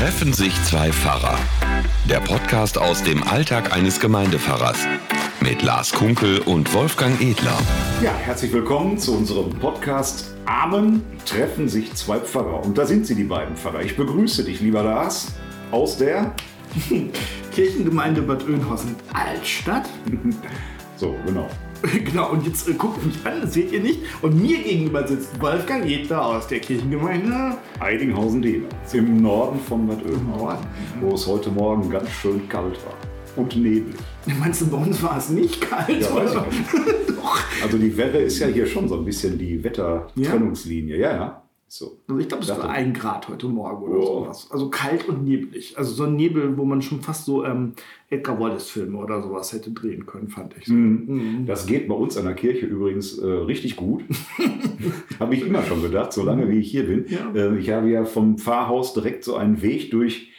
Treffen sich zwei Pfarrer. Der Podcast aus dem Alltag eines Gemeindepfarrers. Mit Lars Kunkel und Wolfgang Edler. Ja, herzlich willkommen zu unserem Podcast Amen treffen sich zwei Pfarrer. Und da sind sie, die beiden Pfarrer. Ich begrüße dich, lieber Lars, aus der Kirchengemeinde Bad Oeynhausen Altstadt. So, genau. Genau, und jetzt äh, guckt mich an, das seht ihr nicht. Und mir gegenüber sitzt Wolfgang Jedler aus der Kirchengemeinde. Eidinghausen-Dehner, im Norden von Bad Oeynhausen, wo es heute Morgen ganz schön kalt war. Und neblig. Meinst du, bei uns war es nicht kalt? Ja, weiß ich Doch. Also die Werre ist ja hier schon so ein bisschen die Wettertrennungslinie. Ja, ja. So. Also ich glaube, es war ein Grad heute Morgen oder Ja. sowas. Also kalt und neblig. Also so ein Nebel, wo man schon fast so ähm, Edgar Wallace-Filme oder sowas hätte drehen können, fand ich. So. Mhm. Das geht bei uns an der Kirche übrigens äh, richtig gut. habe ich immer schon gedacht, solange wie ich hier bin. Ja. Äh, ich habe ja vom Pfarrhaus direkt so einen Weg durch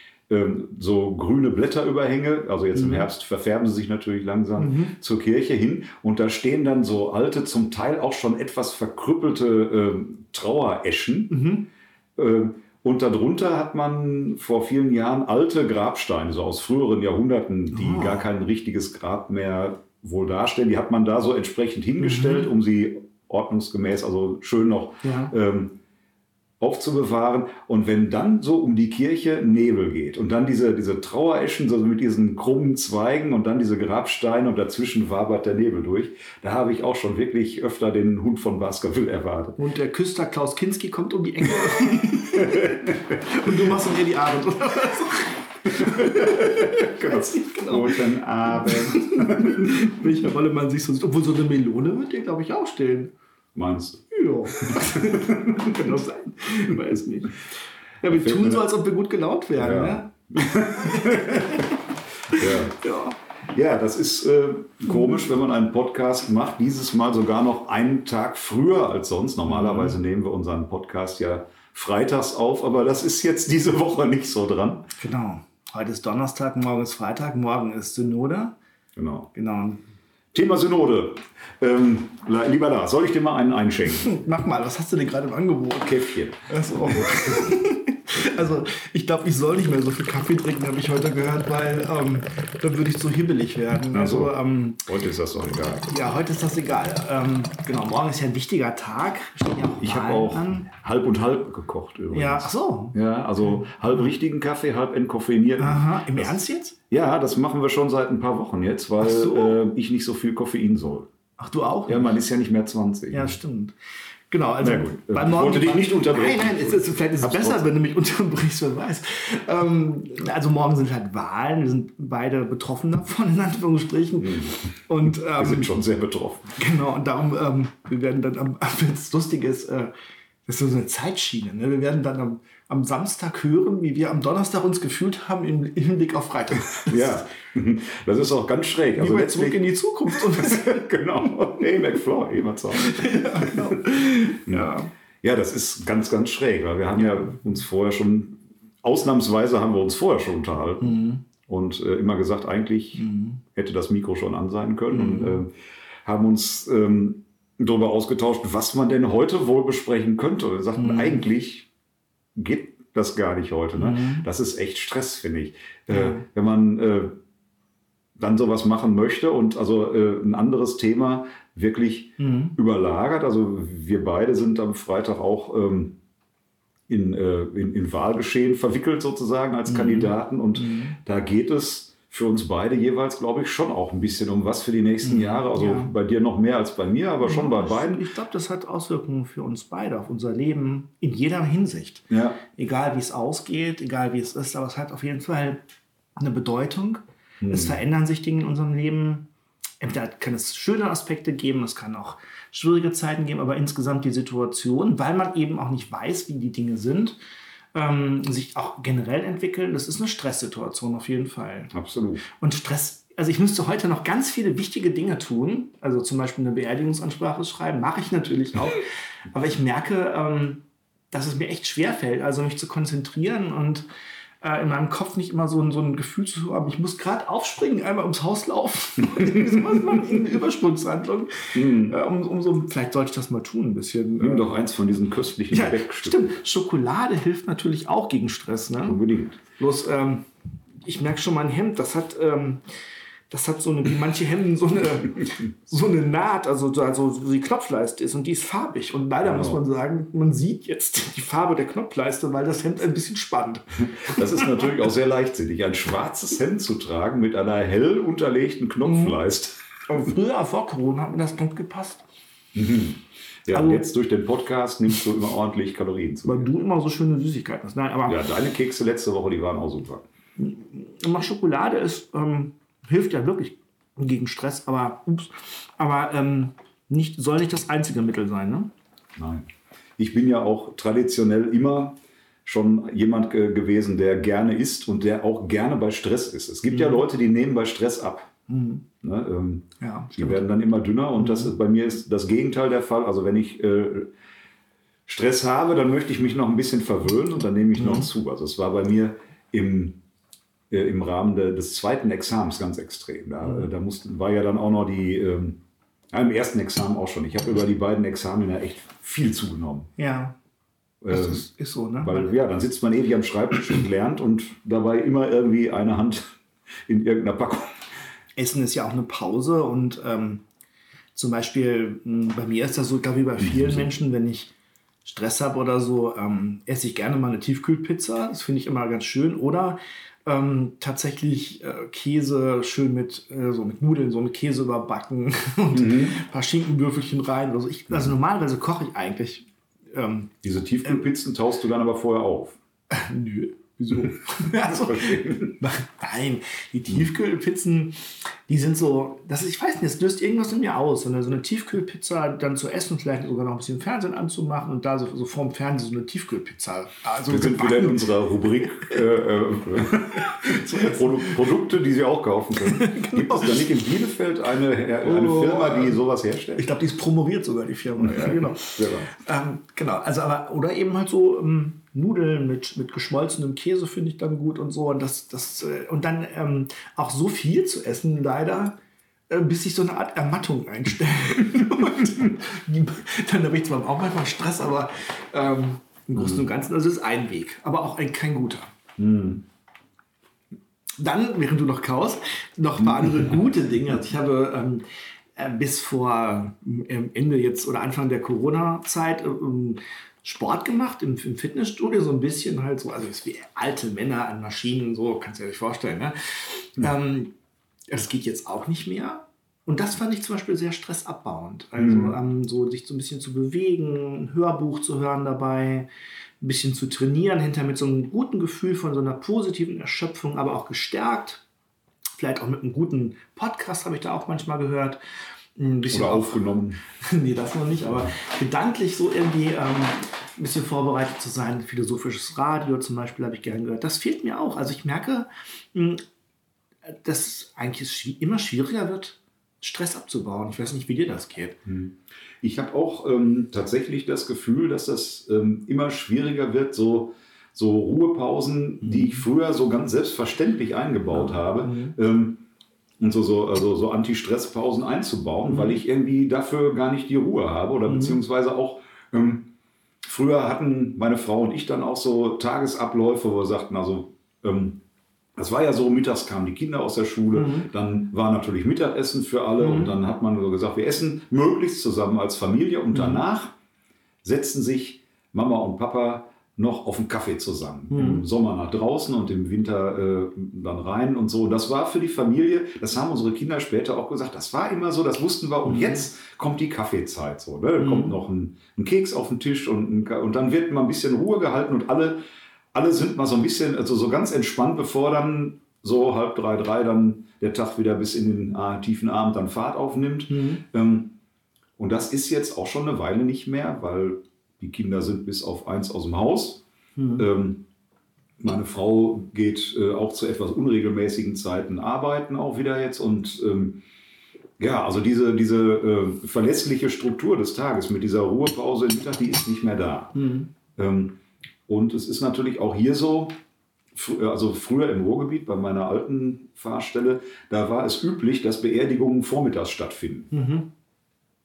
so grüne Blätterüberhänge. Also jetzt im Herbst verfärben sie sich natürlich langsam zur Kirche hin. Und da stehen dann so alte, zum Teil auch schon etwas verkrüppelte ähm, Trauereschen. Ähm, und darunter hat man vor vielen Jahren alte Grabsteine, so aus früheren Jahrhunderten, die gar kein richtiges Grab mehr wohl darstellen. Die hat man da so entsprechend hingestellt, um sie ordnungsgemäß, also schön noch Ja. ähm, aufzubewahren. Und wenn dann so um die Kirche Nebel geht und dann diese, diese Trauereschen so mit diesen krummen Zweigen und dann diese Grabsteine und dazwischen wabert der Nebel durch, da habe ich auch schon wirklich öfter den Hund von Baskerville erwartet. Und der Küster Klaus Kinski kommt um die Ecke. und du machst ihr die Abend, oder was? Genau. Guten Abend. Welche Rolle man sich so sieht. Obwohl so eine Melone wird dir, glaube ich, auch stehen. Meinst du? Ja. Kann doch sein. Weiß nicht. Ja, wir tun so, als ob wir gut gelaunt wären. Ja. Ne? Ja. Ja. Ja, das ist äh, komisch, wenn man einen Podcast macht. Dieses Mal sogar noch einen Tag früher als sonst. Normalerweise nehmen wir unseren Podcast ja freitags auf, aber das ist jetzt diese Woche nicht so dran. Genau. Heute ist Donnerstag, morgen ist Freitag, morgen ist Synode. Genau. Genau. Thema Synode. Ähm, lieber Lars, soll ich dir mal einen einschenken? Mach mal, was hast du denn gerade im Angebot? Käffchen. Also, also ich glaube, ich soll nicht mehr so viel Kaffee trinken, habe ich heute gehört, weil ähm, dann würde ich so hibbelig werden. Ach so. Also, ähm, Heute ist das doch egal. ja, heute ist das egal. Ähm, genau, morgen ist ja ein wichtiger Tag. Ja Ich habe auch an. halb und halb gekocht übrigens. Ja, ach so. Ja, also halb richtigen Kaffee, halb entkoffeinierten. Aha, im Ernst jetzt? Ja, das machen wir schon seit ein paar Wochen jetzt, weil so. äh, ich nicht so viel Koffein soll. Ach, du auch? Ja, man ist ja nicht mehr 20. Ja, stimmt. Genau, also Na gut, bei ich morgen wollte dich nicht unterbrechen. Nein, nein, es ist, vielleicht ist es besser, trotzdem. wenn du mich unterbrichst, wer weiß. Ähm, also morgen sind halt Wahlen, wir sind beide betroffen davon, in Anführungsstrichen. Und Wir ähm, sind schon sehr betroffen. genau, und darum, ähm, wir werden dann, am, wenn es lustig ist, äh, das ist so eine Zeitschiene. Ne? Wir werden dann am, am Samstag hören, wie wir am Donnerstag uns gefühlt haben im, Hinblick auf Freitag. Ja, das ist auch ganz schräg. Also bei Zurück in die Zukunft. Genau. Hey, McFly, immer Zeit. ja. Ja, das ist ganz, ganz schräg, weil wir haben ja uns vorher schon, ausnahmsweise haben wir uns vorher schon unterhalten und äh, immer gesagt, eigentlich hätte das Mikro schon an sein können und äh, haben uns ähm, darüber ausgetauscht, was man denn heute wohl besprechen könnte. Und wir sagten, eigentlich geht das gar nicht heute. Ne? Das ist echt Stress, finde ich. Äh, wenn man äh, dann sowas machen möchte und also äh, ein anderes Thema wirklich überlagert. Also wir beide sind am Freitag auch ähm, in, äh, in, in Wahlgeschehen verwickelt sozusagen als Kandidaten und da geht es für uns beide jeweils, glaube ich, schon auch ein bisschen um was für die nächsten Jahre. Also Ja. bei dir noch mehr als bei mir, aber schon bei beiden. Ich glaube, das hat Auswirkungen für uns beide, auf unser Leben in jeder Hinsicht. Ja, Egal wie es ausgeht, egal wie es ist, aber es hat auf jeden Fall eine Bedeutung. Es verändern sich Dinge in unserem Leben. Entweder kann es schöne Aspekte geben, es kann auch schwierige Zeiten geben, aber insgesamt die Situation, weil man eben auch nicht weiß, wie die Dinge sind, ähm, sich auch generell entwickeln, das ist eine Stresssituation auf jeden Fall. absolut. Und Stress, also ich müsste heute noch ganz viele wichtige Dinge tun, also zum Beispiel eine Beerdigungsansprache schreiben, mache ich natürlich auch. Aber ich merke, ähm, dass es mir echt schwer fällt, also mich zu konzentrieren und äh, in meinem Kopf nicht immer so ein, so ein Gefühl zu haben, ich muss gerade aufspringen, einmal ums Haus laufen. sowas machen, eine Übersprungshandlung. Mhm. Äh, um, um so, vielleicht sollte ich das mal tun, ein bisschen. Nimm äh, doch eins von diesen köstlichen ja, stimmt. Schokolade hilft natürlich auch gegen Stress. Ne? Unbedingt. Bloß, ähm, ich merke schon, mein Hemd, das hat, ähm, das hat so eine, wie manche Hemden, so eine, so eine Naht, also, so- also so die Knopfleiste ist und die ist farbig. Und leider Genau. muss man sagen, man sieht jetzt die Farbe der Knopfleiste, weil das Hemd ein bisschen spannt. Das ist natürlich auch sehr leichtsinnig, ein schwarzes Hemd zu tragen mit einer hell unterlegten Knopfleiste. Aber früher, vor Corona, hat mir das gut gepasst. Ja, Also- und jetzt durch den Podcast nimmst du immer ordentlich Kalorien zu. Weil du immer so schöne Süßigkeiten hast. Nein, aber Ja, deine Kekse letzte Woche, die waren auch super. immer Schokolade ist, ähm, hilft ja wirklich gegen Stress, aber, ups, aber ähm, nicht, soll nicht das einzige Mittel sein. Ne? Nein. Ich bin ja auch traditionell immer schon jemand ge gewesen, der gerne isst und der auch gerne bei Stress ist. Es gibt ja Leute, die nehmen bei Stress ab. Ne, ähm, Ja, die werden dann immer dünner und das ist, bei mir ist das Gegenteil der Fall. Also wenn ich äh, Stress habe, dann möchte ich mich noch ein bisschen verwöhnen und dann nehme ich noch zu. Also es war bei mir im, im Rahmen de, des zweiten Examens ganz extrem. Da, äh, da musste, war ja dann auch noch die, ähm, im ersten Examen auch schon. Ich habe über die beiden Examen ja echt viel zugenommen. Ja, das Ähm, ist, ist so, ne? weil ja, dann sitzt man ewig am Schreibtisch und lernt und dabei immer irgendwie eine Hand in irgendeiner Packung. Essen ist ja auch eine Pause und ähm, zum Beispiel mh, bei mir ist das so, glaube ich, bei vielen Menschen, wenn ich Stress habe oder so, ähm, esse ich gerne mal eine Tiefkühlpizza. Das finde ich immer ganz schön. Oder ähm, tatsächlich äh, Käse schön mit, äh, so mit Nudeln, so mit Käse überbacken und ein paar Schinkenwürfelchen rein. Oder so. Ich, also normalerweise koche ich eigentlich. Ähm, Diese Tiefkühlpizzen taust du dann aber vorher auf. nö. Wieso? also, Nein, die Tiefkühlpizzen, die sind so, das ist, ich weiß nicht, das löst irgendwas in mir aus. So eine, so eine Tiefkühlpizza dann zu essen, vielleicht sogar noch ein bisschen Fernsehen anzumachen und da so, so vorm Fernsehen so eine Tiefkühlpizza. Also Wir sind wieder in unserer Rubrik äh, äh, Produ Produkte, die Sie auch kaufen können. Gibt es da nicht in Bielefeld eine, eine Oh. Firma, die sowas herstellt? ich glaube, die ist promoviert sogar, die Firma. Ja, genau. Selber. ähm, genau, also aber, oder eben halt so ähm, Nudeln mit, mit geschmolzenem Käse finde ich dann gut und so. Und, das, das, äh, und dann ähm, auch so viel zu essen, leider, äh, bis sich so eine Art Ermattung einstellt. dann habe ich zwar auch manchmal Stress, aber ähm, im Großen und Ganzen, also es ist ein Weg, aber auch ein, kein guter. Dann, während du noch kaust, noch ein paar andere gute Dinge. Also ich habe ähm, äh, bis vor ähm, Ende jetzt oder Anfang der Corona-Zeit ähm, Sport gemacht im, im Fitnessstudio, so ein bisschen halt so, also ist wie alte Männer an Maschinen, so, kannst du dir nicht vorstellen. Ne? Ähm, das geht jetzt auch nicht mehr. Und das fand ich zum Beispiel sehr stressabbauend. Also ähm, so sich so ein bisschen zu bewegen, ein Hörbuch zu hören dabei, ein bisschen zu trainieren, hinter mit so einem guten Gefühl von so einer positiven Erschöpfung, aber auch gestärkt. Vielleicht auch mit einem guten Podcast habe ich da auch manchmal gehört. Ein bisschen Oder aufgenommen. nee, das noch nicht, aber gedanklich so irgendwie ähm, ein bisschen vorbereitet zu sein. Philosophisches Radio zum Beispiel habe ich gern gehört. Das fehlt mir auch. Also ich merke, mh, dass eigentlich es schwi- immer schwieriger wird, Stress abzubauen. Ich weiß nicht, wie dir das geht. Ich habe auch ähm, tatsächlich das Gefühl, dass das ähm, immer schwieriger wird, so, so Ruhepausen, die ich früher so ganz selbstverständlich eingebaut habe, ähm, und so, so, also so Anti-Stress-Pausen einzubauen, weil ich irgendwie dafür gar nicht die Ruhe habe oder beziehungsweise auch ähm, früher hatten meine Frau und ich dann auch so Tagesabläufe, wo wir sagten, also ähm, das war ja so, mittags kamen die Kinder aus der Schule, dann war natürlich Mittagessen für alle und dann hat man so gesagt, wir essen möglichst zusammen als Familie und danach setzten sich Mama und Papa noch auf einen Kaffee zusammen. Im Sommer nach draußen und im Winter äh, dann rein und so. Das war für die Familie, das haben unsere Kinder später auch gesagt, das war immer so, das wussten wir. Und jetzt kommt die Kaffeezeit. So, ne? Da kommt noch ein, ein Keks auf den Tisch und, ein, und dann wird mal ein bisschen Ruhe gehalten und alle, alle sind mal so ein bisschen, also so ganz entspannt, bevor dann so halb drei, drei dann der Tag wieder bis in den äh, tiefen Abend dann Fahrt aufnimmt. Ähm, und das ist jetzt auch schon eine Weile nicht mehr, weil die Kinder sind bis auf eins aus dem Haus. Ähm, meine Frau geht äh, auch zu etwas unregelmäßigen Zeiten arbeiten auch wieder jetzt. Und ähm, ja, also diese, diese äh, verlässliche Struktur des Tages mit dieser Ruhepause im Mittag, die ist nicht mehr da. Ähm, und es ist natürlich auch hier so, also früher im Ruhrgebiet bei meiner alten Fahrstelle, da war es üblich, dass Beerdigungen vormittags stattfinden. Mhm.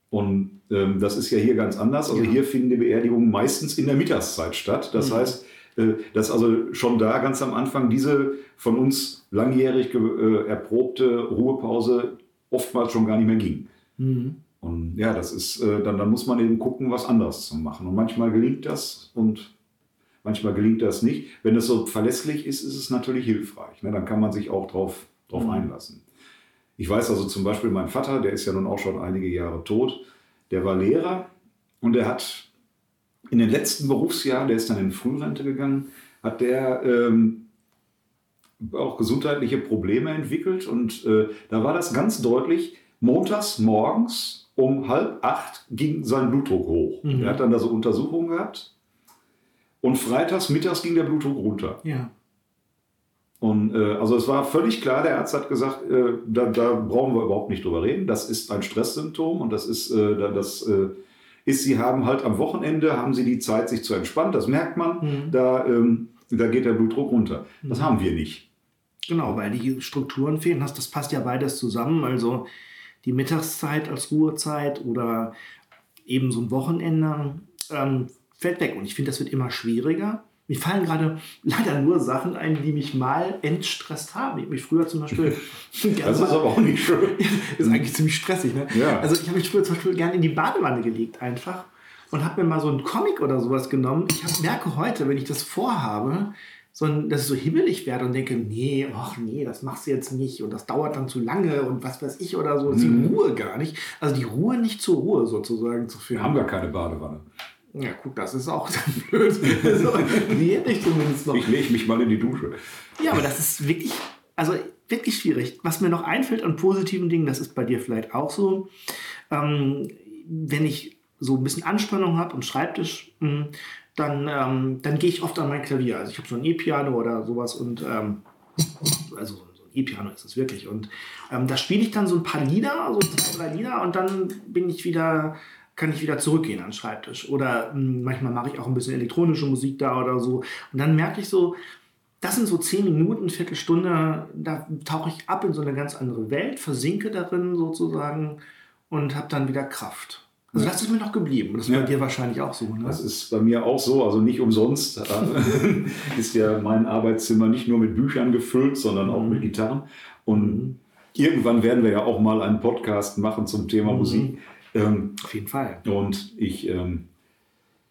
Und ähm, das ist ja hier ganz anders. Also ja. hier finden die Beerdigungen meistens in der Mittagszeit statt. Das mhm. heißt, äh, dass also schon da ganz am Anfang diese von uns langjährig äh, erprobte Ruhepause oftmals schon gar nicht mehr ging. Mhm. Und ja, das ist, äh, dann, dann muss man eben gucken, was anderes zu machen. Und manchmal gelingt das und manchmal gelingt das nicht. Wenn es so verlässlich ist, ist es natürlich hilfreich. Ne? Dann kann man sich auch drauf, drauf mhm. einlassen. Ich weiß also zum Beispiel, mein Vater, der ist ja nun auch schon einige Jahre tot, der war Lehrer und er hat in den letzten Berufsjahren, der ist dann in Frührente gegangen, hat der ähm, auch gesundheitliche Probleme entwickelt und äh, da war das ganz deutlich, montags morgens um halb acht ging sein Blutdruck hoch. Mhm. Er hat dann da so Untersuchungen gehabt und freitags mittags ging der Blutdruck runter. Ja. Und äh, also es war völlig klar, der Arzt hat gesagt, äh, da, da, brauchen wir überhaupt nicht drüber reden. Das ist ein Stresssymptom und das ist, äh, das äh, ist, sie haben halt am Wochenende haben sie die Zeit, sich zu entspannen. Das merkt man. Mhm. Da, ähm, da geht der Blutdruck runter. Das mhm. haben wir nicht. Genau, weil die Strukturen fehlen. Das, das passt ja beides zusammen. Also die Mittagszeit als Ruhezeit oder eben so ein Wochenende ähm, fällt weg. Und ich finde, das wird immer schwieriger. Mir fallen gerade leider nur Sachen ein, die mich mal entstresst haben. Ich habe mich früher zum Beispiel. das ist aber auch nicht schön. ist eigentlich ziemlich stressig, ne? Ja. Also ich habe mich früher zum Beispiel gerne in die Badewanne gelegt einfach und habe mir mal so einen Comic oder sowas genommen. Ich hab, merke heute, wenn ich das vorhabe, so ein, dass ich so hibbelig werde und denke, nee, ach nee, das machst du jetzt nicht und das dauert dann zu lange und was weiß ich oder so. Ist die mhm. Ruhe gar nicht. Also die Ruhe nicht zur Ruhe sozusagen zu führen. Wir haben gar keine Badewanne. Ja, guck, das ist auch blöd. so, nee, ich zumindest noch. Ich lege mich mal in die Dusche. Ja, aber das ist wirklich, also wirklich schwierig. Was mir noch einfällt an positiven Dingen, das ist bei dir vielleicht auch so, ähm, wenn ich so ein bisschen Anspannung habe am Schreibtisch, mh, hm, dann, ähm, dann gehe ich oft an mein Klavier. Also ich habe so ein E-Piano oder sowas und ähm, also so ein E-Piano ist es wirklich. Und ähm, da spiele ich dann so ein paar Lieder, so zwei, drei Lieder und dann bin ich wieder kann ich wieder zurückgehen an den Schreibtisch. Oder mh, hm, manchmal mache ich auch ein bisschen elektronische Musik da oder so. Und dann merke ich so, das sind so zehn Minuten, Viertelstunde, da tauche ich ab in so eine ganz andere Welt, versinke darin sozusagen und habe dann wieder Kraft. Also das ist mir noch geblieben. Das ist ja. bei dir wahrscheinlich auch so. Ne? Das ist bei mir auch so. Also nicht umsonst äh, ist ja mein Arbeitszimmer nicht nur mit Büchern gefüllt, sondern auch mhm. mit Gitarren. Und mhm. irgendwann werden wir ja auch mal einen Podcast machen zum Thema mhm. Musik. Ähm, Auf jeden Fall. Und ich, ähm,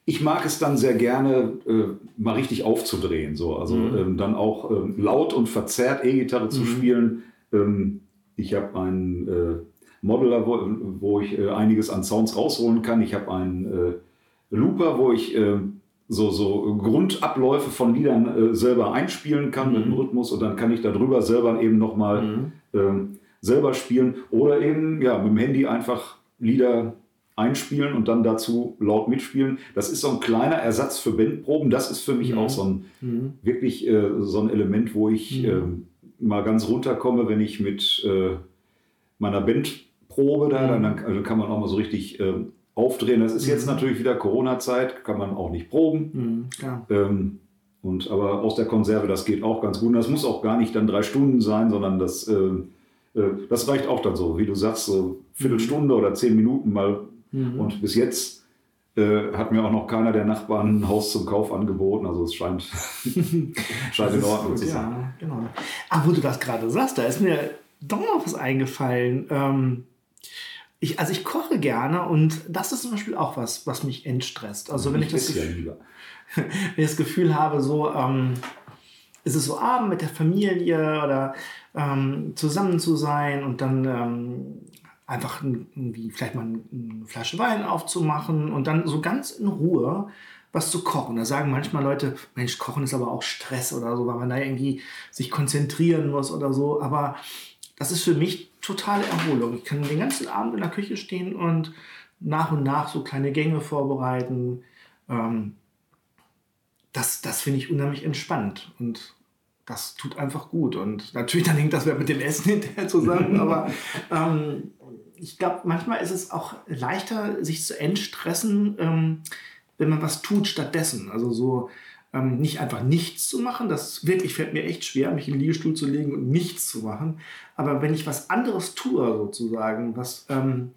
ich mag es dann sehr gerne, äh, mal richtig aufzudrehen. So. Also mhm. ähm, dann auch ähm, laut und verzerrt E-Gitarre zu mhm. spielen. Ähm, ich habe einen äh, Modeler, wo, wo ich äh, einiges an Sounds rausholen kann. Ich habe einen äh, Looper, wo ich äh, so, so Grundabläufe von Liedern äh, selber einspielen kann mhm. mit dem Rhythmus und dann kann ich darüber selber eben nochmal mhm. Ähm, selber spielen oder eben ja, mit dem Handy einfach Lieder einspielen und dann dazu laut mitspielen. Das ist so ein kleiner Ersatz für Bandproben. Das ist für mich mhm. auch so ein mhm. wirklich äh, so ein Element, wo ich mhm. äh, mal ganz runterkomme, wenn ich mit äh, meiner Band probe da, dann, dann also kann man auch mal so richtig ähm, aufdrehen. Das ist jetzt mhm. natürlich wieder Corona-Zeit, kann man auch nicht proben. Mhm, ähm, und aber aus der Konserve, das geht auch ganz gut. Und das muss auch gar nicht dann drei Stunden sein, sondern das äh, äh, das reicht auch dann so, wie du sagst, so Viertelstunde oder zehn Minuten mal. Mhm. Und bis jetzt äh, hat mir auch noch keiner der Nachbarn ein Haus zum Kauf angeboten. Also es scheint, scheint in Ordnung gut, zu sein. Ja, genau. Aber ah, wo du das gerade sagst, da ist mir doch noch was eingefallen. Ähm, ich, also ich koche gerne und das ist zum Beispiel auch was, was mich entstresst. Also wenn ich, ich das, Gefühl, ja wenn ich das Gefühl habe, so ähm, ist es so Abend mit der Familie oder ähm, zusammen zu sein und dann ähm, einfach irgendwie vielleicht mal eine Flasche Wein aufzumachen und dann so ganz in Ruhe was zu kochen. Da sagen manchmal Leute, Mensch, Kochen ist aber auch Stress oder so, weil man da irgendwie sich konzentrieren muss oder so. Aber das ist für mich totale Erholung. Ich kann den ganzen Abend in der Küche stehen und nach und nach so kleine Gänge vorbereiten. Ähm, das das finde ich unheimlich entspannt. Und das tut einfach gut. Und natürlich dann hängt das mit dem Essen hinterher zusammen, aber ähm, ich glaube, manchmal ist es auch leichter, sich zu entstressen, ähm, wenn man was tut stattdessen. Also so, ähm, nicht einfach nichts zu machen. Das wirklich fällt mir echt schwer, mich in den Liegestuhl zu legen und nichts zu machen. Aber wenn ich was anderes tue, sozusagen, was, ähm,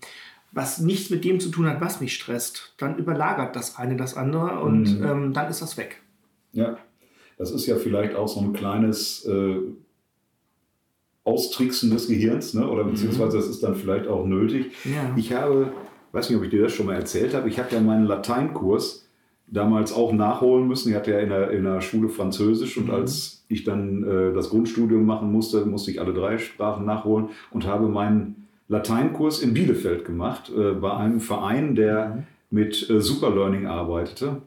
was nichts mit dem zu tun hat, was mich stresst, dann überlagert das eine das andere und Mhm. ähm, dann ist das weg. Ja, das ist ja vielleicht auch so ein kleines äh, Austricksen des Gehirns, ne? oder beziehungsweise das ist dann vielleicht auch nötig. Ja. Ich habe, weiß nicht, ob ich dir das schon mal erzählt habe, ich habe ja meinen Lateinkurs damals auch nachholen müssen. Ich hatte ja in der, in der Schule Französisch und als ich dann äh, das Grundstudium machen musste, musste ich alle drei Sprachen nachholen und habe meinen Lateinkurs in Bielefeld gemacht, äh, bei einem Verein, der mit äh, Superlearning arbeitete.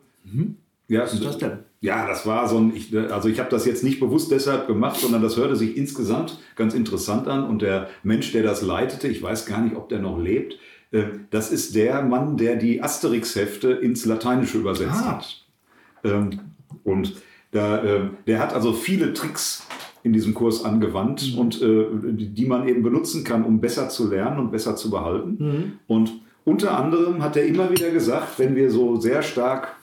Ja, Was ist das denn? Ja, das war so ein, ich, also ich habe das jetzt nicht bewusst deshalb gemacht, sondern das hörte sich insgesamt ganz interessant an. Und der Mensch, der das leitete, ich weiß gar nicht, ob der noch lebt, äh, das ist der Mann, der die Asterix-Hefte ins Lateinische übersetzt Ah. hat. Ähm, und da, äh, der hat also viele Tricks in diesem Kurs angewandt und äh, die, die man eben benutzen kann, um besser zu lernen und besser zu behalten. Und unter anderem hat er immer wieder gesagt, wenn wir so sehr stark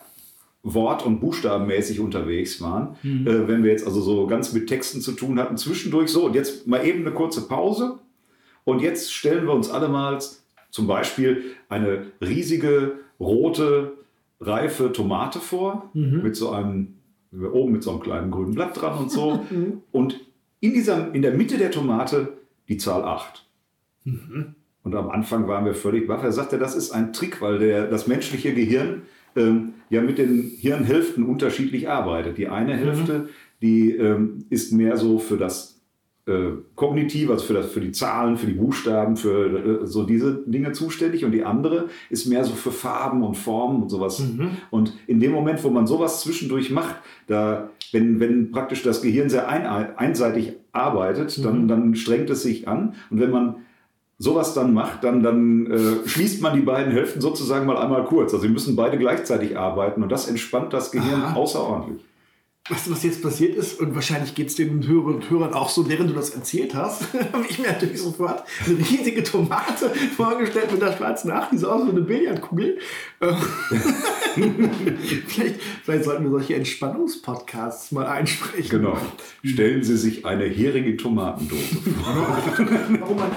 wort- und buchstabenmäßig unterwegs waren, äh, wenn wir jetzt also so ganz mit Texten zu tun hatten, zwischendurch so. Und jetzt mal eben eine kurze Pause. Und jetzt stellen wir uns alle mal zum Beispiel eine riesige rote reife Tomate vor mit so einem oben mit so einem kleinen grünen Blatt dran und so. Und in dieser in der Mitte der Tomate die Zahl 8. Und am Anfang waren wir völlig baff. Er sagte, das ist ein Trick, weil der, das menschliche Gehirn ähm, ja mit den Hirnhälften unterschiedlich arbeitet. Die eine Hälfte, die ähm, ist mehr so für das äh, Kognitive, also für, das, für die Zahlen, für die Buchstaben, für äh, so diese Dinge zuständig. Und die andere ist mehr so für Farben und Formen und sowas. Und in dem Moment, wo man sowas zwischendurch macht, da, wenn, wenn praktisch das Gehirn sehr ein, einseitig arbeitet, dann, dann strengt es sich an. Und wenn man sowas dann macht, dann, dann äh, schließt man die beiden Hälften sozusagen mal einmal kurz. Also sie müssen beide gleichzeitig arbeiten und das entspannt das Gehirn Aha. außerordentlich. Weißt du, was jetzt passiert ist? Und wahrscheinlich geht es den Hörern und Hörern auch so, während du das erzählt hast, habe ich mir natürlich sofort eine riesige Tomate vorgestellt mit der schwarzen Acht, die so aus wie eine Billardkugel. Vielleicht, vielleicht sollten wir solche Entspannungspodcasts mal einsprechen. Genau. Stellen Sie sich eine härige Tomatendose vor. Warum man,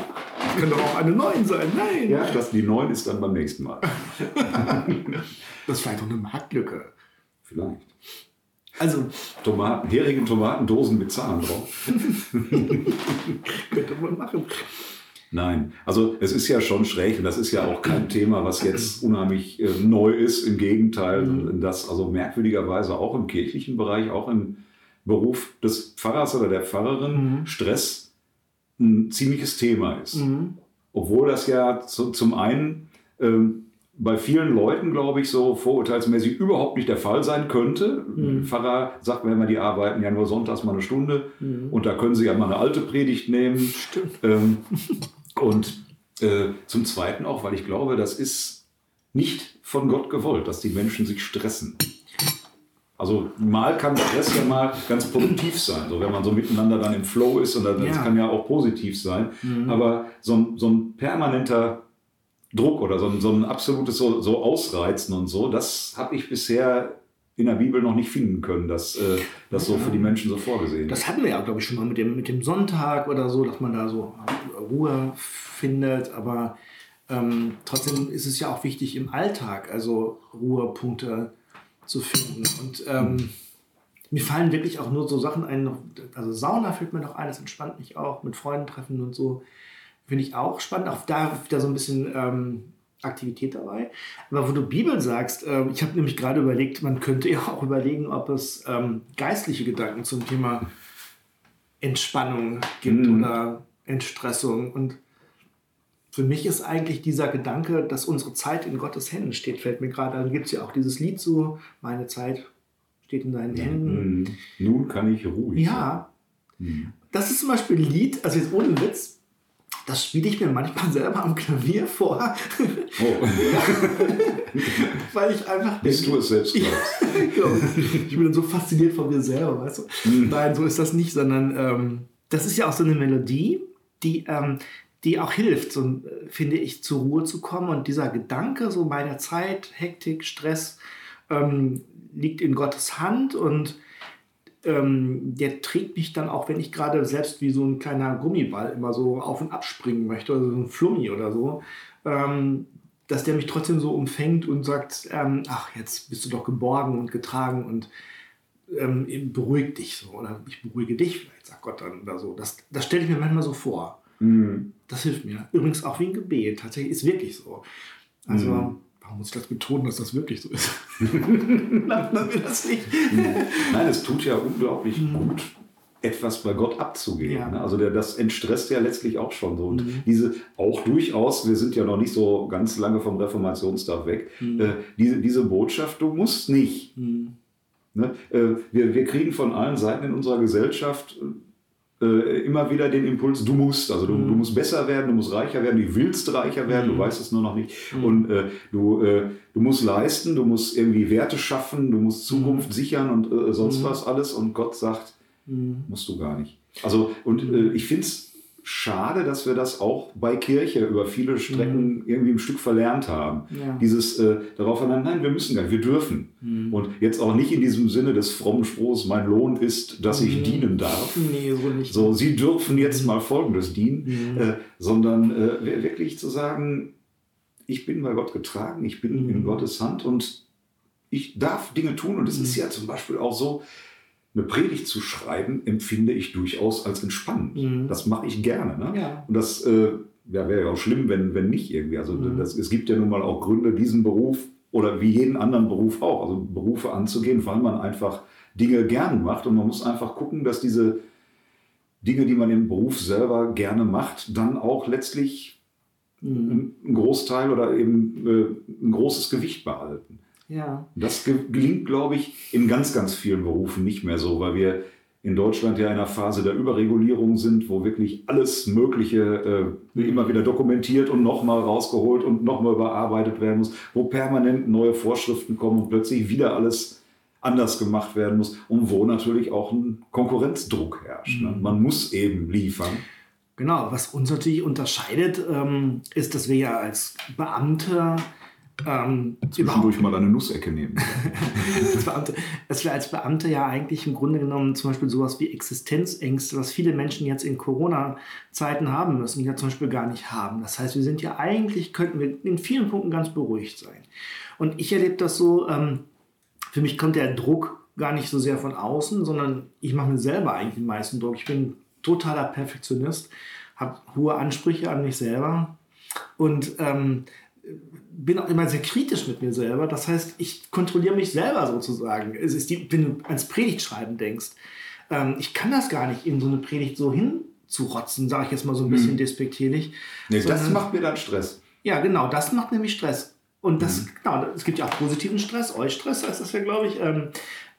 kann doch auch eine 9 sein. Nein. ja, das, die 9 ist dann beim nächsten Mal. Das ist vielleicht auch eine Marktlücke. Vielleicht. Also, Tomaten, härige Tomatendosen mit Zahn drauf. könnte man machen. Nein, also es ist ja schon schräg und das ist ja auch kein Thema, was jetzt unheimlich äh, neu ist. Im Gegenteil, das also merkwürdigerweise auch im kirchlichen Bereich, auch im Beruf des Pfarrers oder der Pfarrerin Stress ein ziemliches Thema ist. Obwohl das ja zu, zum einen ähm, bei vielen Leuten, glaube ich, so vorurteilsmäßig überhaupt nicht der Fall sein könnte. Ein Pfarrer sagt mir immer, die arbeiten ja nur sonntags mal eine Stunde und da können sie ja mal eine alte Predigt nehmen. Stimmt. Ähm, und äh, zum Zweiten auch, weil ich glaube, das ist nicht von Gott gewollt, dass die Menschen sich stressen. Also mal kann Stress ja mal ganz produktiv sein, so wenn man so miteinander dann im Flow ist und das Ja. kann ja auch positiv sein. Aber so ein, so ein permanenter Druck oder so ein, so ein absolutes so, so Ausreizen und so, das habe ich bisher in der Bibel noch nicht finden können, dass äh, das so für die Menschen so vorgesehen ist. Das hatten wir ja, glaube ich, schon mal mit dem, mit dem Sonntag oder so, dass man da so Ruhe findet. Aber ähm, trotzdem ist es ja auch wichtig im Alltag, also Ruhepunkte zu finden. Und ähm, mir fallen wirklich auch nur so Sachen ein. Also Sauna fällt mir noch ein, das entspannt mich auch. Mit Freunden treffen und so. Finde ich auch spannend. Auch da wieder so ein bisschen ähm, Aktivität dabei. Aber wo du Bibel sagst, ähm, ich habe nämlich gerade überlegt, man könnte ja auch überlegen, ob es ähm, geistliche Gedanken zum Thema Entspannung gibt Mhm. oder Entstressung. Und für mich ist eigentlich dieser Gedanke, dass unsere Zeit in Gottes Händen steht, fällt mir gerade. Dann gibt es ja auch dieses Lied so, meine Zeit steht in deinen Händen. Mhm. Nun kann ich ruhig sein. Ja, das ist zum Beispiel ein Lied, also jetzt ohne Witz, das spiele ich mir manchmal selber am Klavier vor, Oh. weil ich einfach Bis du es selbst glaubst. Genau. ich bin dann so fasziniert von mir selber, weißt du? Nein, so ist das nicht, sondern ähm, das ist ja auch so eine Melodie, die, ähm, die auch hilft, so, äh, finde ich, zur Ruhe zu kommen. Und dieser Gedanke, so meine Zeit, Hektik, Stress, ähm, liegt in Gottes Hand und ähm, der trägt mich dann auch, wenn ich gerade selbst wie so ein kleiner Gummiball immer so auf und ab springen möchte oder so ein Flummi oder so, ähm, dass der mich trotzdem so umfängt und sagt, ähm, ach, jetzt bist du doch geborgen und getragen und ähm, beruhig dich so oder ich beruhige dich vielleicht, sagt Gott dann oder so. Das, das stelle ich mir manchmal so vor. Mhm. Das hilft mir. Übrigens auch wie ein Gebet. Tatsächlich ist wirklich so. Also, mhm. warum muss ich das betonen, dass das wirklich so ist? Glaubt man mir das nicht? Nein, es tut ja unglaublich mhm. gut, etwas bei Gott abzugeben. Ja. Also der, das entstresst ja letztlich auch schon so. Und mhm. diese auch durchaus, wir sind ja noch nicht so ganz lange vom Reformationstag weg, mhm. äh, diese, diese Botschaft, du musst nicht. Mhm. Ne? Äh, wir, wir kriegen von allen Seiten in unserer Gesellschaft äh, immer wieder den Impuls, du musst, also du, mhm. du, musst besser werden, du musst reicher werden, du willst reicher werden, mhm. du weißt es nur noch nicht. Mhm. Und äh, du, äh, du musst leisten, du musst irgendwie Werte schaffen, du musst Zukunft mhm. sichern und äh, sonst mhm. was alles. Und Gott sagt, mhm. musst du gar nicht. Also, und äh, ich finde es schade, dass wir das auch bei Kirche über viele Strecken mhm. irgendwie ein Stück verlernt haben. Ja. Dieses äh, darauf verlangen, nein, wir müssen gar nicht, wir dürfen. Mhm. Und jetzt auch nicht in diesem Sinne des frommen Spruchs, mein Lohn ist, dass ich mhm. dienen darf. Nee, so nicht. So, Sie dürfen jetzt mal Folgendes dienen, mhm. äh, sondern äh, wirklich zu sagen, ich bin bei Gott getragen, ich bin in mhm. Gottes Hand und ich darf Dinge tun. Und es ist ja zum Beispiel auch so, eine Predigt zu schreiben, empfinde ich durchaus als entspannend. Mhm. Das mache ich gerne. Ne? Ja. Und das äh, ja, wäre ja auch schlimm, wenn, wenn nicht irgendwie. Also mhm. das, es gibt ja nun mal auch Gründe, diesen Beruf oder wie jeden anderen Beruf auch, also Berufe anzugehen, weil man einfach Dinge gern macht. Und man muss einfach gucken, dass diese Dinge, die man im Beruf selber gerne macht, dann auch letztlich mhm. einen Großteil oder eben äh, ein großes Gewicht behalten. Ja. Das gelingt, glaube ich, in ganz, ganz vielen Berufen nicht mehr so, weil wir in Deutschland ja in einer Phase der Überregulierung sind, wo wirklich alles Mögliche äh, immer wieder dokumentiert und nochmal rausgeholt und nochmal überarbeitet werden muss, wo permanent neue Vorschriften kommen und plötzlich wieder alles anders gemacht werden muss und wo natürlich auch ein Konkurrenzdruck herrscht. Ne? Mhm. Man muss eben liefern. Genau, was uns natürlich unterscheidet, ähm, ist, dass wir ja als Beamte ähm, Zwischendurch mal eine Nussecke nehmen. dass wir als Beamte ja eigentlich im Grunde genommen zum Beispiel sowas wie Existenzängste, was viele Menschen jetzt in Corona-Zeiten haben müssen, ja zum Beispiel gar nicht haben. Das heißt, wir sind ja eigentlich, könnten wir in vielen Punkten ganz beruhigt sein. Und ich erlebe das so, ähm, für mich kommt der Druck gar nicht so sehr von außen, sondern ich mache mir selber eigentlich den meisten Druck. Ich bin totaler Perfektionist, habe hohe Ansprüche an mich selber und ähm, bin auch immer sehr kritisch mit mir selber. Das heißt, ich kontrolliere mich selber sozusagen. Es ist die, wenn du ans Predigtschreiben denkst, ähm, ich kann das gar nicht in so eine Predigt so hinzurotzen, sage ich jetzt mal so ein bisschen hm. despektierlich. Nee, Sondern, das macht mir dann Stress. Ja, genau, das macht nämlich Stress. Und das, mhm. genau, es gibt ja auch positiven Stress, Eustress heißt das ja, glaube ich. Ähm,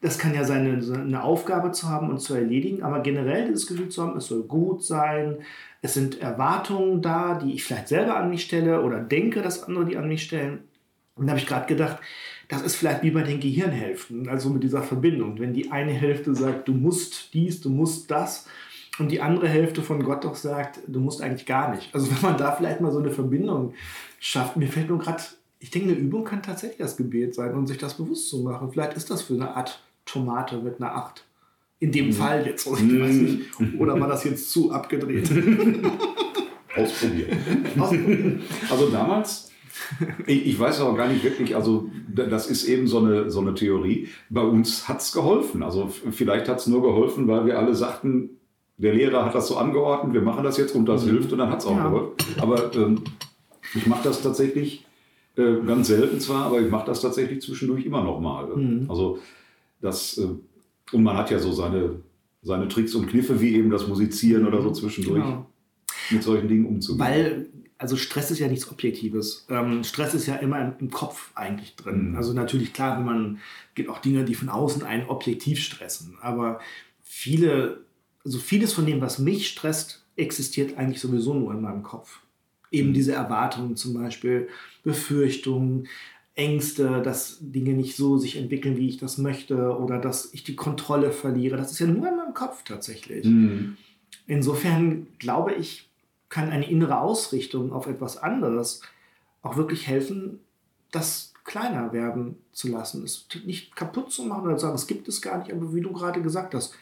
das kann ja sein, eine Aufgabe zu haben und zu erledigen, aber generell dieses Gefühl zu haben, es soll gut sein, es sind Erwartungen da, die ich vielleicht selber an mich stelle oder denke, dass andere die an mich stellen. Und da habe ich gerade gedacht, das ist vielleicht wie bei den Gehirnhälften, also mit dieser Verbindung. Wenn die eine Hälfte sagt, du musst dies, du musst das, und die andere Hälfte von Gott doch sagt, du musst eigentlich gar nicht. Also wenn man da vielleicht mal so eine Verbindung schafft, mir fällt nur gerade, ich denke, eine Übung kann tatsächlich das Gebet sein und sich das bewusst zu machen. Vielleicht ist das für eine Art Tomate mit einer Acht. In dem mhm. Fall jetzt. Ich weiß nicht. Oder war das jetzt zu abgedreht? Ausprobieren. Ausprobieren. Also damals, ich, ich, weiß auch gar nicht wirklich, also das ist eben so eine, so eine Theorie. Bei uns hat es geholfen. Also vielleicht hat es nur geholfen, weil wir alle sagten, der Lehrer hat das so angeordnet, wir machen das jetzt und das mhm. hilft und dann hat es auch ja. geholfen. Aber ähm, ich mache das tatsächlich äh, ganz selten zwar, aber ich mache das tatsächlich zwischendurch immer noch mal. Mhm. Also das äh, und man hat ja so seine, seine Tricks und Kniffe, wie eben das Musizieren oder so mhm. zwischendurch, genau. mit solchen Dingen umzugehen. Weil, also Stress ist ja nichts Objektives. Ähm, Stress ist ja immer im, im Kopf eigentlich drin. Mhm. Also natürlich, klar, wenn man, gibt auch Dinge, die von außen einen objektiv stressen. Aber viele, also vieles von dem, was mich stresst, existiert eigentlich sowieso nur in meinem Kopf. Eben mhm. diese Erwartungen zum Beispiel, Befürchtungen, Ängste, dass Dinge nicht so sich entwickeln, wie ich das möchte oder dass ich die Kontrolle verliere. Das ist ja nur in meinem Kopf tatsächlich. Mhm. Insofern glaube ich, kann eine innere Ausrichtung auf etwas anderes auch wirklich helfen, das kleiner werden zu lassen, es nicht kaputt zu machen oder zu sagen, es gibt es gar nicht, aber wie du gerade gesagt hast,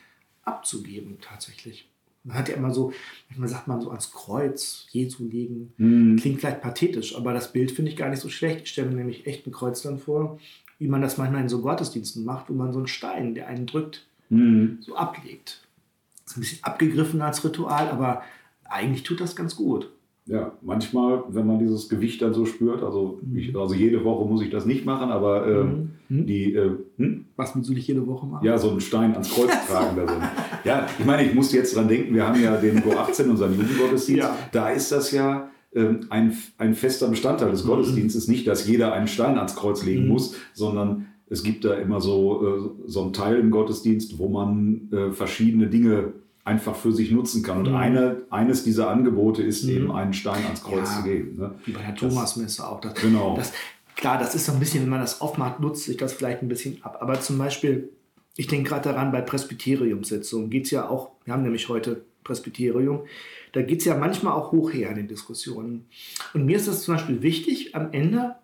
abzugeben tatsächlich. Man hat ja immer so, manchmal sagt man so ans Kreuz Jesu legen. Mhm. Klingt vielleicht pathetisch, aber das Bild finde ich gar nicht so schlecht. Ich stelle mir nämlich echt ein Kreuz dann vor, wie man das manchmal in so Gottesdiensten macht, wo man so einen Stein, der einen drückt, Mhm. so ablegt. Ist ein bisschen abgegriffen als Ritual, aber eigentlich tut das ganz gut. Ja, manchmal, wenn man dieses Gewicht dann so spürt, also, ich, also jede Woche muss ich das nicht machen, aber ähm, Mhm. die, äh, hm? Was willst du nicht jede Woche machen? ja, so einen Stein ans Kreuz tragen. Da so. Ja, ich meine, ich muss jetzt dran denken, wir haben ja den Go 18, unseren Jugendgottesdienst, Ja. da ist das ja ähm, ein, ein fester Bestandteil des Gottesdienstes, nicht, dass jeder einen Stein ans Kreuz legen Mhm. muss, sondern es gibt da immer so, äh, so einen Teil im Gottesdienst, wo man äh, verschiedene Dinge einfach für sich nutzen kann. Und Mhm. eine, eines dieser Angebote ist Mhm. eben einen Stein ans Kreuz Ja. zu geben. Ne? Wie bei der Thomasmesse auch. Das, Genau. Das, klar, das ist so ein bisschen, wenn man das aufmacht, nutzt sich das vielleicht ein bisschen ab. Aber zum Beispiel, ich denke gerade daran, bei Presbyteriumssitzungen geht es ja auch, wir haben nämlich heute Presbyterium, da geht es ja manchmal auch hoch her in den Diskussionen. Und mir ist das zum Beispiel wichtig, am Ende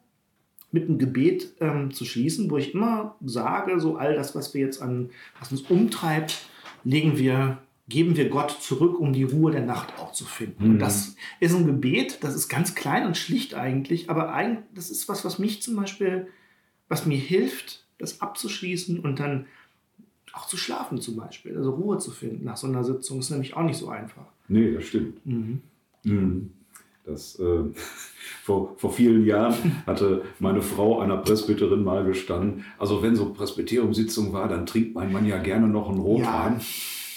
mit einem Gebet ähm, zu schließen, wo ich immer sage, so all das, was wir jetzt an, was uns umtreibt, legen wir, geben wir Gott zurück, um die Ruhe der Nacht auch zu finden. Und Mhm. das ist ein Gebet, das ist ganz klein und schlicht eigentlich, aber eigentlich, das ist was, was mich zum Beispiel, was mir hilft, das abzuschließen und dann auch zu schlafen zum Beispiel, also Ruhe zu finden nach so einer Sitzung, ist nämlich auch nicht so einfach. Nee, das stimmt. Mhm. Mhm. Das, äh, vor, vor vielen Jahren hatte meine Frau einer Presbyterin mal gestanden. Also wenn so Presbyteriumssitzung war, dann trinkt mein Mann ja gerne noch einen Rotwein,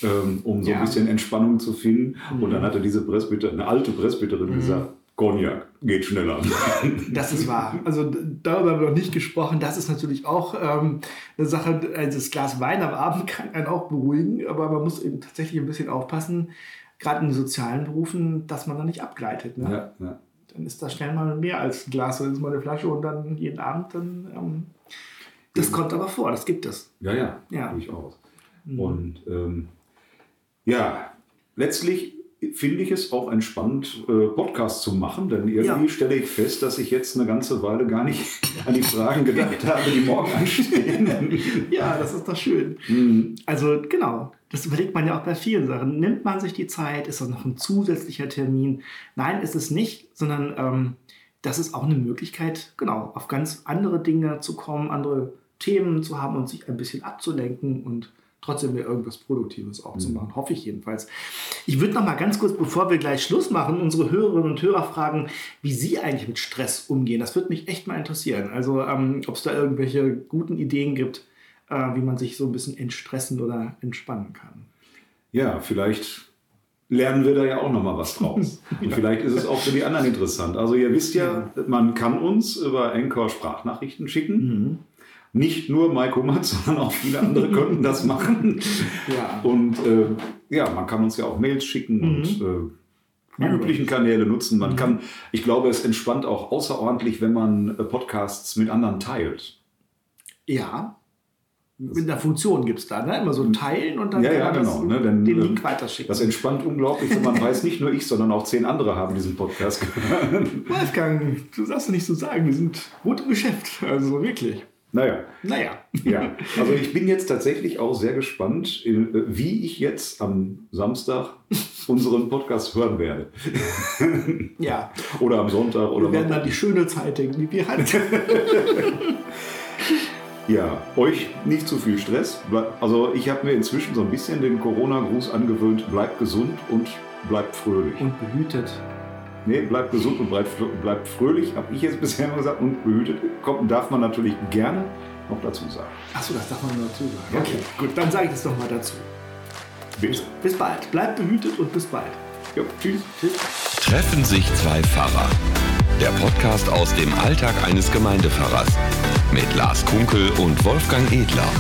ähm, um so Ja. ein bisschen Entspannung zu finden. Und Mhm. dann hatte diese Presbyterin, eine alte Presbyterin gesagt, Cognac, geht schneller. Das ist wahr. Also darüber haben wir noch nicht gesprochen. Das ist natürlich auch ähm, eine Sache. Also das Glas Wein am Abend kann einen auch beruhigen, aber man muss eben tatsächlich ein bisschen aufpassen, gerade in sozialen Berufen, dass man da nicht abgleitet. Ne? ja, ja. Dann ist das schnell mal mehr als ein Glas, dann ist mal eine Flasche und dann jeden Abend dann. Ähm, das kommt aber vor, das gibt es. Ja, ja, Ja. durchaus. Mhm. Und ähm, ja, letztlich finde ich es auch entspannt, äh, Podcasts zu machen, denn irgendwie Ja. stelle ich fest, dass ich jetzt eine ganze Weile gar nicht an die Fragen gedacht habe, die morgen anstehen. Ja, das ist doch schön. Mhm. Also genau, das überlegt man ja auch bei vielen Sachen. Nimmt man sich die Zeit? Ist das noch ein zusätzlicher Termin? Nein, ist es nicht, sondern ähm, das ist auch eine Möglichkeit, genau, auf ganz andere Dinge zu kommen, andere Themen zu haben und sich ein bisschen abzulenken und trotzdem irgendwas Produktives auch zu Mhm. machen. Hoffe ich jedenfalls. Ich würde noch mal ganz kurz, bevor wir gleich Schluss machen, unsere Hörerinnen und Hörer fragen, wie sie eigentlich mit Stress umgehen. Das würde mich echt mal interessieren. Also, ähm, ob es da irgendwelche guten Ideen gibt, äh, wie man sich so ein bisschen entstressen oder entspannen kann. Ja, vielleicht lernen wir da ja auch noch mal was draus. Und vielleicht ist es auch für die anderen interessant. Also ihr wisst ja, man kann uns über Anchor Sprachnachrichten schicken. Nicht nur Mike Hummert, sondern auch viele andere könnten das machen. Ja. Und äh, ja, man kann uns ja auch Mails schicken und äh, die üblichen Kanäle nutzen. Man kann, ich glaube, es entspannt auch außerordentlich, wenn man äh, Podcasts mit anderen teilt. Ja. Mit einer Funktion gibt es da, ne? Immer so teilen und dann Ja, ja, genau, ne? Denn, den äh, Link weiterschicken. Das entspannt unglaublich, wenn man weiß, nicht nur ich, sondern auch zehn andere haben diesen Podcast gehört. Wolfgang, du darfst nicht so sagen, wir sind gut im Geschäft. Also wirklich. Naja, Naja. ja. Also ich bin jetzt tatsächlich auch sehr gespannt, äh, wie ich jetzt am Samstag unseren Podcast hören werde. Ja. Oder am Sonntag oder Wir werden dann die schöne Zeit denken, die wir hatten. Ja, euch nicht zu viel Stress. Also ich habe mir inzwischen so ein bisschen den Corona-Gruß angewöhnt. Bleibt gesund und bleibt fröhlich. Und behütet. Nee, bleibt gesund und bleibt, bleibt fröhlich, habe ich jetzt bisher immer gesagt. Und behütet kommt, darf man natürlich gerne noch dazu sagen. Achso, das darf man nur dazu sagen. Ja. Okay, gut, dann sage ich das nochmal dazu. Bitte. Bis bald. Bleibt behütet und bis bald. Ja, tschüss. Tschüss. Treffen sich zwei Pfarrer. Der Podcast aus dem Alltag eines Gemeindepfarrers. Mit Lars Kunkel und Wolfgang Edler.